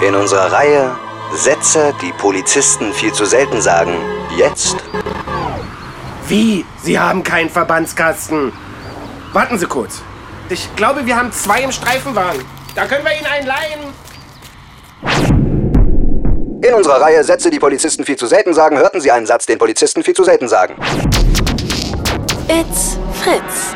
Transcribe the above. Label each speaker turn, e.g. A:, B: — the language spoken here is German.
A: In unserer Reihe Sätze, die Polizisten viel zu selten sagen. Jetzt
B: Wie? Sie haben keinen Verbandskasten. Warten Sie kurz. Ich glaube, wir haben zwei im Streifenwagen. Da können wir Ihnen einen leihen.
A: In unserer Reihe Sätze, die Polizisten viel zu selten sagen, hörten Sie einen Satz, den Polizisten viel zu selten sagen.
C: It's Fritz.